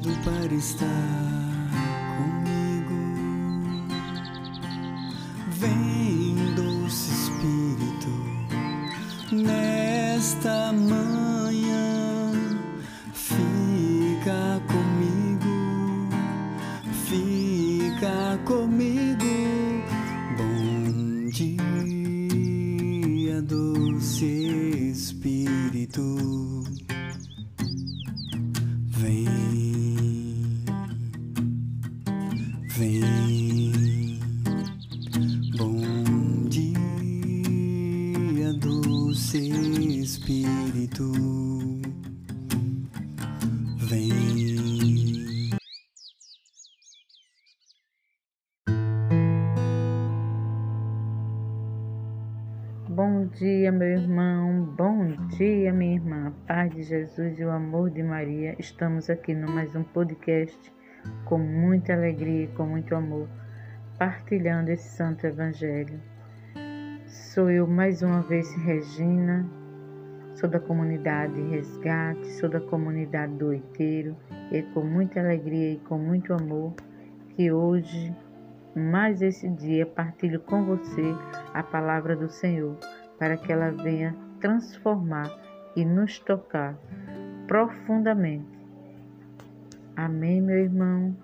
convido para estar comigo. Vem, dia, meu irmão. Bom dia, minha irmã. Paz de Jesus e o amor de Maria. Estamos aqui no mais um podcast com muita alegria e com muito amor, partilhando esse santo evangelho. Sou eu mais uma vez Regina, sou da comunidade Resgate, sou da comunidade do Oiteiro e é com muita alegria e com muito amor que hoje mais esse dia partilho com você a palavra do Senhor, para que ela venha transformar e nos tocar profundamente. Amém, meu irmão.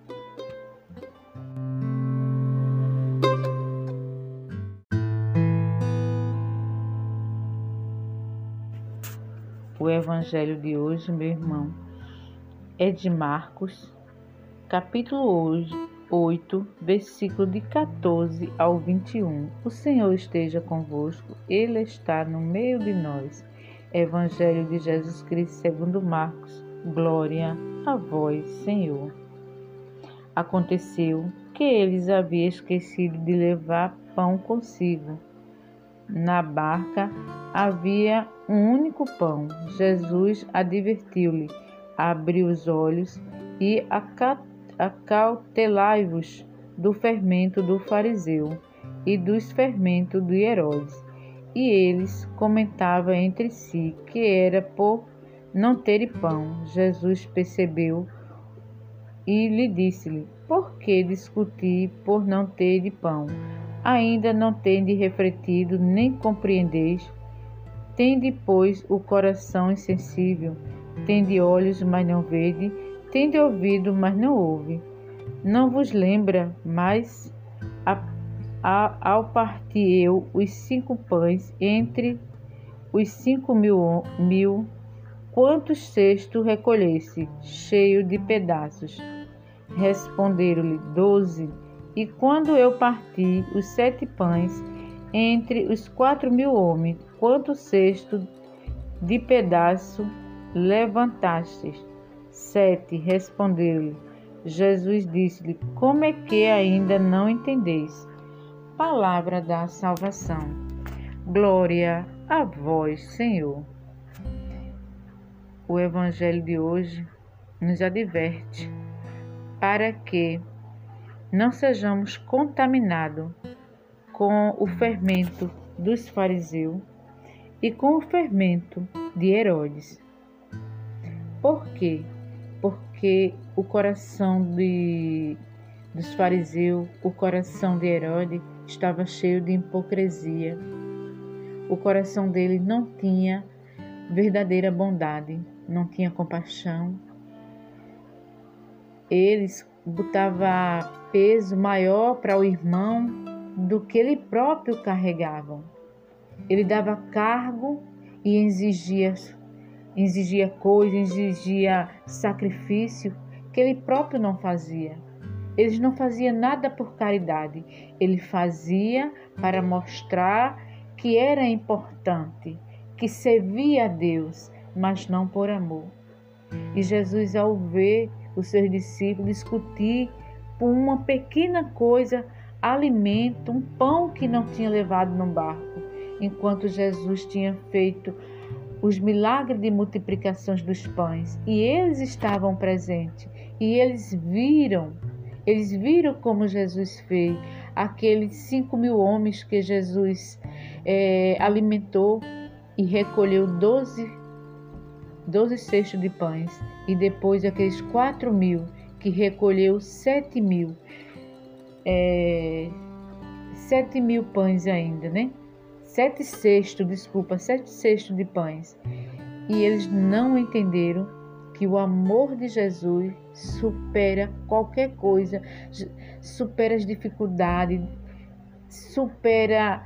O evangelho de hoje, meu irmão, é de Marcos, capítulo 8, versículo de 14 ao 21. O Senhor esteja convosco, Ele está no meio de nós. Evangelho de Jesus Cristo segundo Marcos. Glória a vós, Senhor. Aconteceu que eles haviam esquecido de levar pão consigo. Na barca havia um único pão. Jesus advertiu-lhe, abriu os olhos e acatou acautelai-vos do fermento do fariseu e dos fermentos de Herodes. E eles comentavam entre si que era por não ter pão. Jesus percebeu e lhe disse-lhe: Por que discutir por não ter pão? Ainda não tende refletido, nem compreendeis? Tende, pois, o coração insensível, tende olhos, mas não vede, Tende ouvido, mas não ouve. Não vos lembra, mas a, a, ao partir eu os cinco pães entre os cinco mil, mil quantos cestos recolhesse, cheio de pedaços? Responderam-lhe doze. E quando eu parti os sete pães entre os quatro mil homens, quantos cestos de pedaço levantastes? Sete respondeu-lhe. Jesus disse-lhe: Como é que ainda não entendeis? Palavra da salvação. Glória a vós, Senhor. O evangelho de hoje nos adverte para que não sejamos contaminados com o fermento dos fariseus e com o fermento de Herodes. Por quê? Porque o coração de, dos fariseus, o coração de Herodes estava cheio de hipocrisia. O coração dele não tinha verdadeira bondade, não tinha compaixão. Eles botavam peso maior para o irmão do que ele próprio carregava. Ele dava cargo e exigia exigia coisas, exigia sacrifício que ele próprio não fazia. Ele não fazia nada por caridade, ele fazia para mostrar que era importante, que servia a Deus, mas não por amor. E Jesus, ao ver os seus discípulos discutir por uma pequena coisa, alimento, um pão que não tinha levado no barco, enquanto Jesus tinha feito os milagres de multiplicações dos pães. E eles estavam presentes. E eles viram, eles viram como Jesus fez. Aqueles cinco mil homens que Jesus é, alimentou e recolheu doze, doze cestos de pães, e depois aqueles quatro mil que recolheu sete mil, é, sete mil pães ainda, né? Sete cestos, desculpa, sete cestos de pães. E eles não entenderam que o amor de Jesus supera qualquer coisa, supera as dificuldades, supera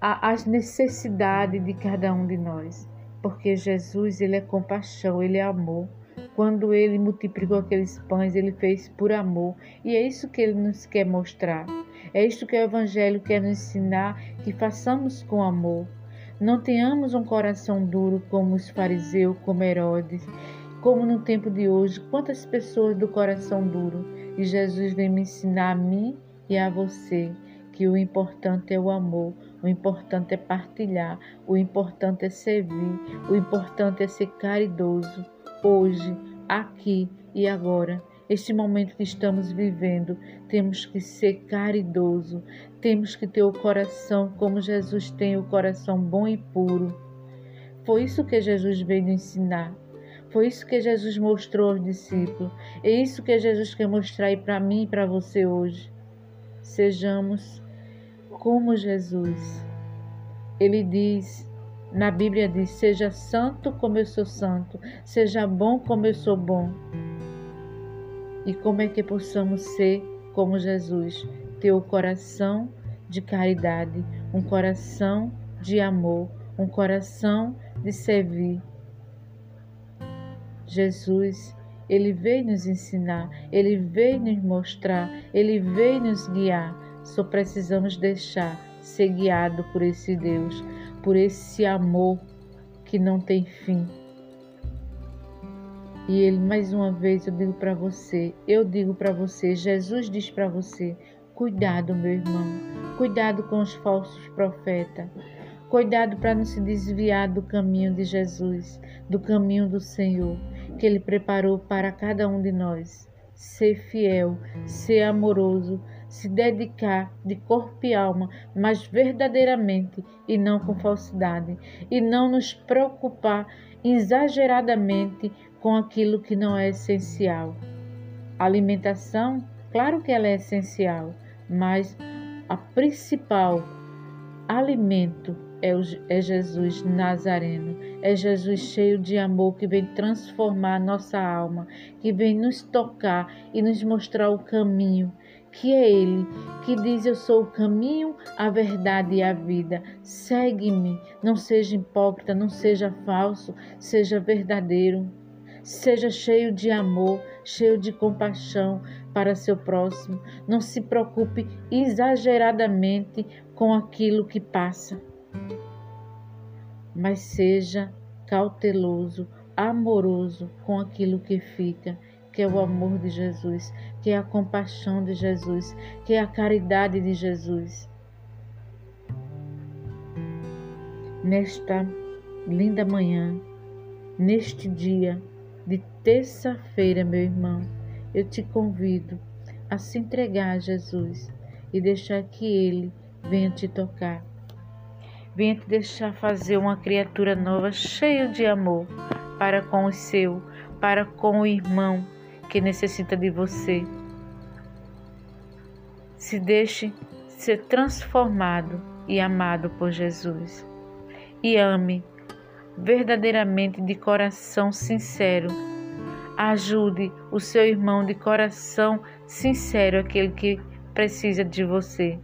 a, as necessidades de cada um de nós. Porque Jesus, ele é compaixão, ele é amor. Quando ele multiplicou aqueles pães, ele fez por amor. E é isso que ele nos quer mostrar. É isso que o Evangelho quer nos ensinar: que façamos com amor. Não tenhamos um coração duro como os fariseus, como Herodes, como no tempo de hoje, quantas pessoas do coração duro. E Jesus vem me ensinar a mim e a você que o importante é o amor, o importante é partilhar, o importante é servir, o importante é ser caridoso. Hoje, aqui e agora, este momento que estamos vivendo, temos que ser caridoso, temos que ter o coração como Jesus tem, o coração bom e puro. Foi isso que Jesus veio ensinar. Foi isso que Jesus mostrou aos discípulos. É isso que Jesus quer mostrar para mim e para você hoje. Sejamos como Jesus. Ele diz, na Bíblia diz: seja santo como eu sou santo, seja bom como eu sou bom. E como é que possamos ser como Jesus? Ter o coração de caridade, um coração de amor, um coração de servir Jesus, ele veio nos ensinar, ele veio nos mostrar, ele veio nos guiar. Só precisamos deixar ser guiado por esse Deus, por esse amor que não tem fim. E ele mais uma vez eu digo para você, eu digo para você, Jesus diz para você: cuidado, meu irmão, cuidado com os falsos profetas. Cuidado para não se desviar do caminho de Jesus, do caminho do Senhor que Ele preparou para cada um de nós. Ser fiel, ser amoroso, se dedicar de corpo e alma, mas verdadeiramente e não com falsidade, e não nos preocupar exageradamente com aquilo que não é essencial. A alimentação, claro que ela é essencial, mas a principal alimento é, o, é Jesus Nazareno, é Jesus cheio de amor que vem transformar nossa alma, que vem nos tocar e nos mostrar o caminho, que é Ele que diz: Eu sou o caminho, a verdade e a vida. Segue-me, não seja hipócrita, não seja falso, seja verdadeiro. Seja cheio de amor, cheio de compaixão para seu próximo. Não se preocupe exageradamente com aquilo que passa mas seja cauteloso, amoroso com aquilo que fica, que é o amor de Jesus, que é a compaixão de Jesus, que é a caridade de Jesus. Nesta linda manhã, neste dia de terça-feira, meu irmão, eu te convido a se entregar a Jesus e deixar que Ele venha te tocar Venha te deixar fazer uma criatura nova, cheia de amor, para com o seu, para com o irmão que necessita de você. Se deixe ser transformado e amado por Jesus. E ame verdadeiramente de coração sincero. Ajude o seu irmão de coração sincero, aquele que precisa de você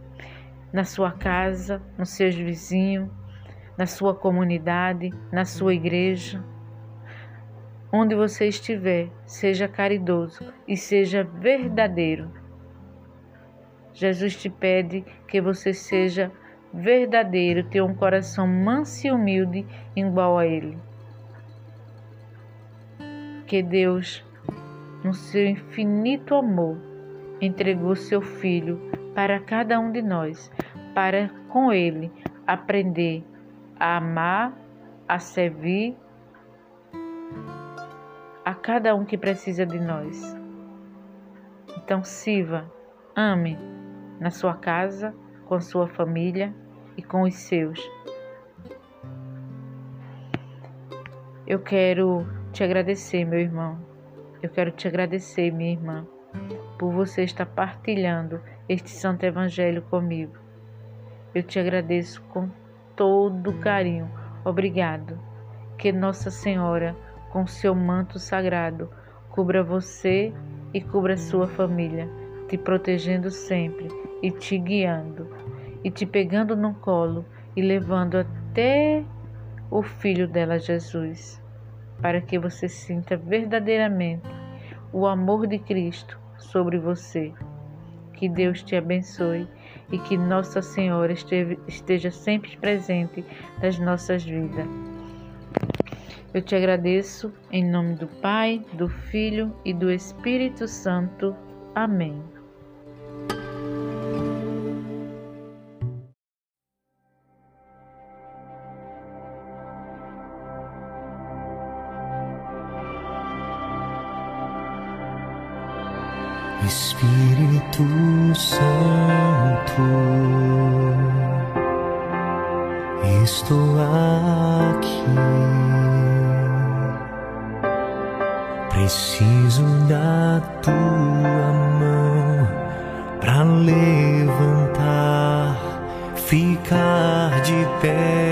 na sua casa, nos seus vizinhos, na sua comunidade, na sua igreja. Onde você estiver, seja caridoso e seja verdadeiro. Jesus te pede que você seja verdadeiro, tenha um coração manso e humilde igual a Ele. Que Deus, no seu infinito amor, entregou seu Filho para cada um de nós, para com Ele aprender a amar, a servir a cada um que precisa de nós. Então, sirva, ame, na sua casa, com a sua família e com os seus. Eu quero te agradecer, meu irmão. Eu quero te agradecer, minha irmã, por você estar partilhando este santo evangelho comigo. Eu te agradeço com todo carinho. Obrigado. Que Nossa Senhora, com seu manto sagrado, cubra você e cubra sua família, te protegendo sempre e te guiando, e te pegando no colo e levando até o Filho dela, Jesus, para que você sinta verdadeiramente o amor de Cristo sobre você. Que Deus te abençoe e que Nossa Senhora esteja sempre presente nas nossas vidas. Eu te agradeço em nome do Pai, do Filho e do Espírito Santo. Amém. Espírito Santo, estou aqui. Preciso da tua mão para levantar, ficar de pé.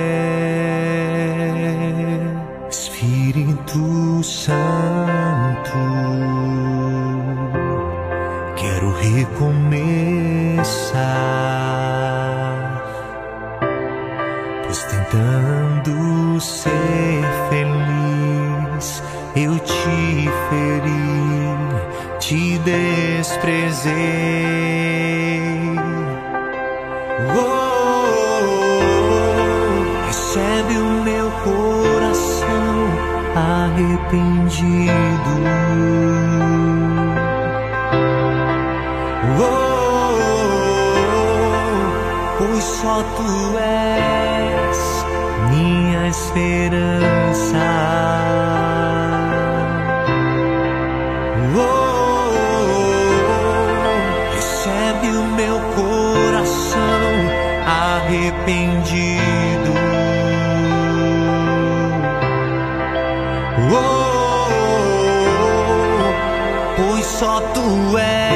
Espírito Santo desprezei. Oh, oh, oh, recebe o meu coração arrependido. pois só tu és minha esperança. só tu és.